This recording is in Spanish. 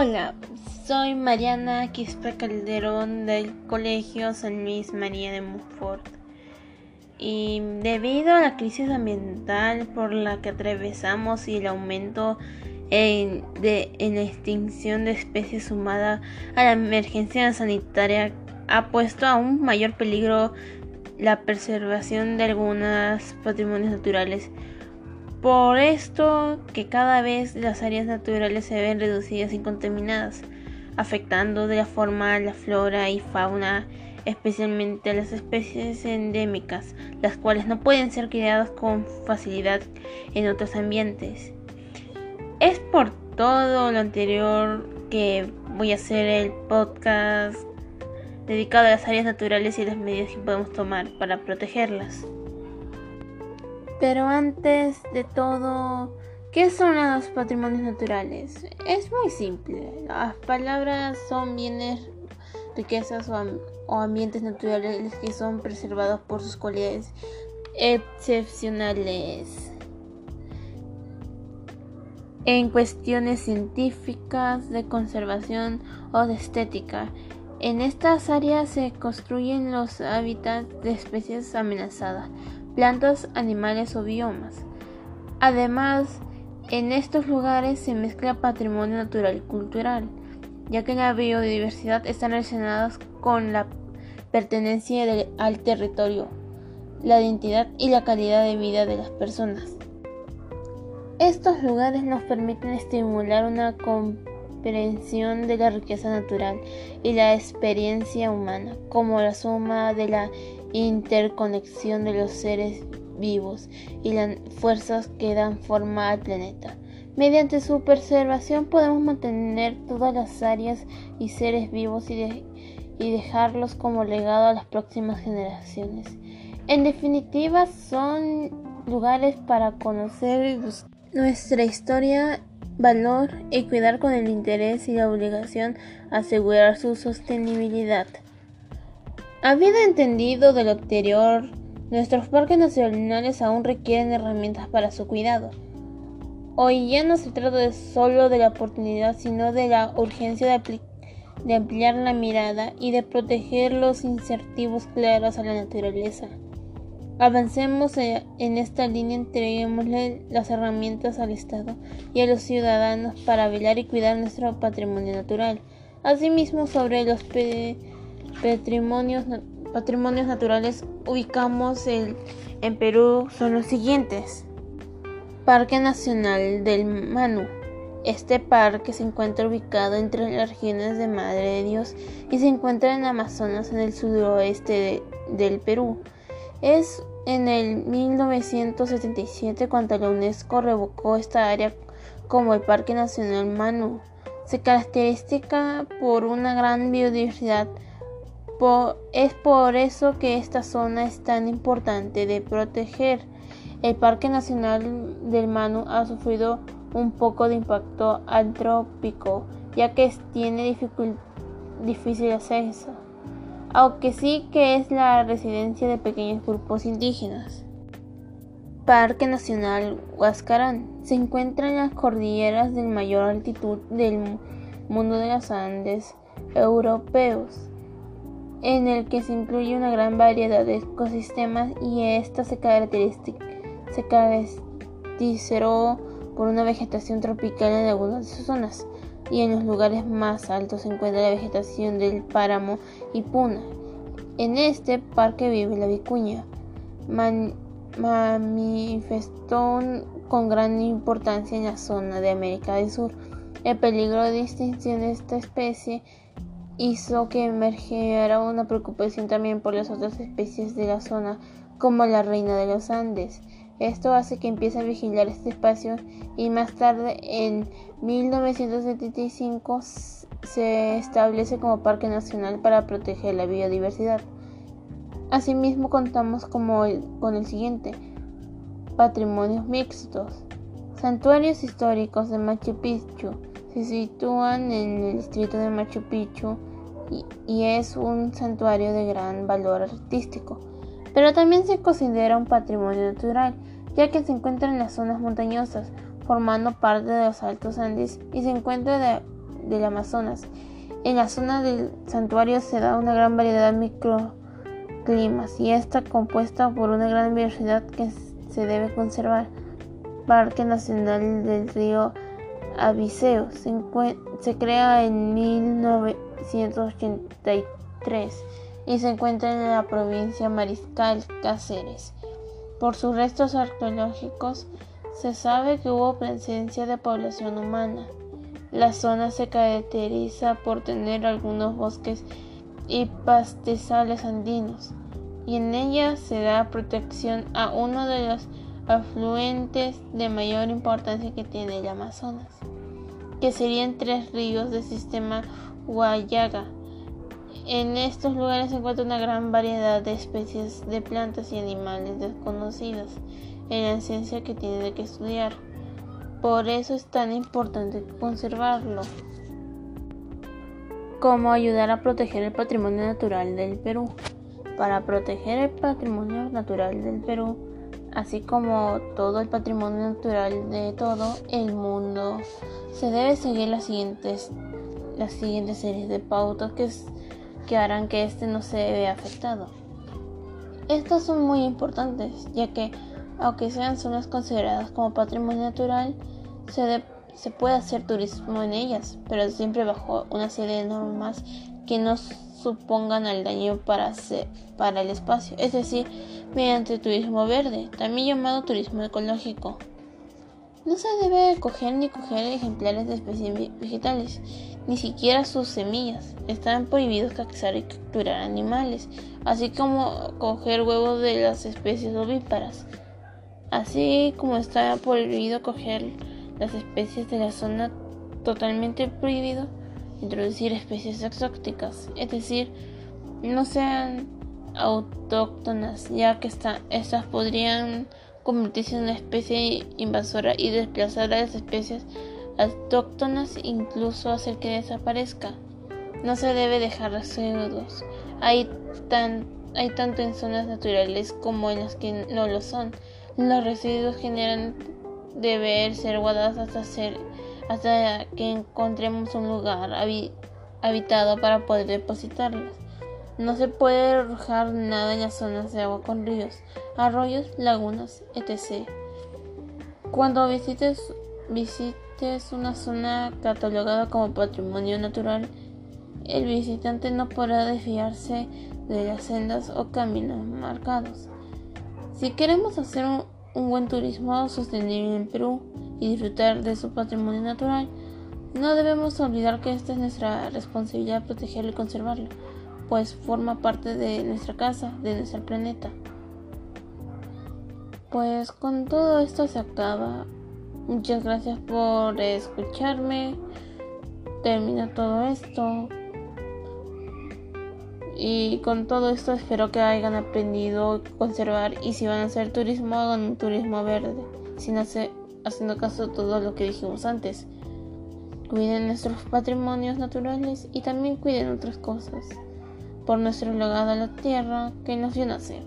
Hola, soy Mariana Quispe Calderón del Colegio San Luis María de Montfort. Y debido a la crisis ambiental por la que atravesamos y el aumento en, de, la extinción de especies sumada a la emergencia sanitaria, ha puesto a un mayor peligro la preservación de algunos patrimonios naturales por esto que cada vez las áreas naturales se ven reducidas y contaminadas, afectando de la forma a la flora y fauna, especialmente a las especies endémicas, las cuales no pueden ser criadas con facilidad en otros ambientes. Es por todo lo anterior que voy a hacer el podcast dedicado a las áreas naturales y las medidas que podemos tomar para protegerlas. Pero antes de todo, ¿qué son los patrimonios naturales? Es muy simple. Las palabras son bienes, riquezas o, ambientes naturales que son preservados por sus cualidades excepcionales. En cuestiones científicas, de conservación o de estética, en estas áreas se construyen los hábitats de especies amenazadas plantas, animales o biomas. Además, en estos lugares se mezcla patrimonio natural y cultural, ya que la biodiversidad está relacionada con la pertenencia al territorio, la identidad y la calidad de vida de las personas. Estos lugares nos permiten estimular una comprensión de la riqueza natural y la experiencia humana, como la suma de la interconexión de los seres vivos y las fuerzas que dan forma al planeta. Mediante su preservación podemos mantener todas las áreas y seres vivos y, dejarlos como legado a las próximas generaciones. En definitiva, son lugares para conocer nuestra historia, valor y cuidar con el interés y la obligación asegurar su sostenibilidad. Habiendo entendido de lo anterior, nuestros parques nacionales aún requieren herramientas para su cuidado. Hoy ya no se trata solo de la oportunidad, sino de la urgencia de, ampliar la mirada y de proteger los incentivos claros a la naturaleza. Avancemos e, en esta línea, entreguémosle las herramientas al Estado y a los ciudadanos para velar y cuidar nuestro patrimonio natural. Asimismo, sobre los patrimonios, patrimonios naturales ubicamos en Perú son los siguientes. Parque Nacional del Manu. Este parque se encuentra ubicado entre las regiones de Madre de Dios y se encuentra en Amazonas en el suroeste del Perú. Es en el 1977 cuando la UNESCO revocó esta área como el Parque Nacional Manu. Se caracteriza por una gran biodiversidad es por eso que esta zona es tan importante de proteger. El Parque Nacional del Manu ha sufrido un poco de impacto antrópico, ya que tiene difícil acceso, aunque sí que es la residencia de pequeños grupos indígenas. Parque Nacional Huascarán se encuentra en las cordilleras de mayor altitud del mundo de los Andes europeos en el que se incluye una gran variedad de ecosistemas y esta se, caracterizó por una vegetación tropical en algunas de sus zonas y en los lugares más altos se encuentra la vegetación del páramo y puna. En este parque vive la vicuña, manifestó con gran importancia en la zona de América del Sur. El peligro de extinción de esta especie hizo que emergiera una preocupación también por las otras especies de la zona, como la reina de los Andes. Esto hace que empiece a vigilar este espacio y más tarde, en 1975, se establece como parque nacional para proteger la biodiversidad. Asimismo, contamos con el siguiente: patrimonios mixtos. Santuarios históricos de Machu Picchu se sitúan en el distrito de Machu Picchu y, es un santuario de gran valor artístico, pero también se considera un patrimonio natural, ya que se encuentra en las zonas montañosas, formando parte de los Altos Andes y se encuentra del Amazonas. En la zona del santuario se da una gran variedad de microclimas y está compuesta por una gran diversidad que se debe conservar. Parque Nacional del Río Abiseo se, se crea en 1983 y se encuentra en la provincia Mariscal Cáceres. Por sus restos arqueológicos se sabe que hubo presencia de población humana. La zona se caracteriza por tener algunos bosques y pastizales andinos, y en ella se da protección a uno de los afluentes de mayor importancia que tiene el Amazonas, que serían tres ríos del sistema En estos lugares se encuentra una gran variedad de especies de plantas y animales desconocidas en la ciencia que tiene que estudiar. Por eso es tan importante conservarlo. Cómo ayudar a proteger el patrimonio natural del Perú. Para proteger el patrimonio natural del Perú, así como todo el patrimonio natural de todo el mundo, se debe seguir las siguientes, las siguientes series de pautas que, que harán que este no se vea afectado. Estas son muy importantes, ya que aunque sean zonas consideradas como patrimonio natural, se, se, puede hacer turismo en ellas, pero siempre bajo una serie de normas que no supongan el daño para, para el espacio, es decir, mediante turismo verde, también llamado turismo ecológico. No se debe coger ni coger ejemplares de especies vegetales, ni siquiera sus semillas. Están prohibidos cazar y capturar animales, así como coger huevos de las especies ovíparas así como está prohibido coger las especies de la zona totalmente prohibido introducir especies exóticas, es decir, no sean autóctonas, ya que estas podrían convertirse en una especie invasora y desplazar a las especies autóctonas, incluso hacer que desaparezca. No se debe dejar residuos. Hay, tan, hay tanto en zonas naturales como en las que no lo son. Los residuos generan deber ser guardados hasta, hasta que encontremos un lugar habitado para poder depositarlos. No se puede arrojar nada en las zonas de agua con ríos, arroyos, lagunas, etc. Cuando visites, visites una zona catalogada como patrimonio natural, el visitante no podrá desviarse de las sendas o caminos marcados. Si queremos hacer un, buen turismo sostenible en Perú y disfrutar de su patrimonio natural, no debemos olvidar que esta es nuestra responsabilidad protegerlo y conservarlo, pues forma parte de nuestra casa, de nuestro planeta. Pues con todo esto se acaba. Muchas gracias por escucharme. Termina todo esto. Y con todo esto espero que hayan aprendido conservar y si van a hacer turismo hagan un turismo verde, sin hacer, haciendo caso a todo lo que dijimos antes. Cuiden nuestros patrimonios naturales y también cuiden otras cosas por nuestro legado a la tierra que nos dio nacer.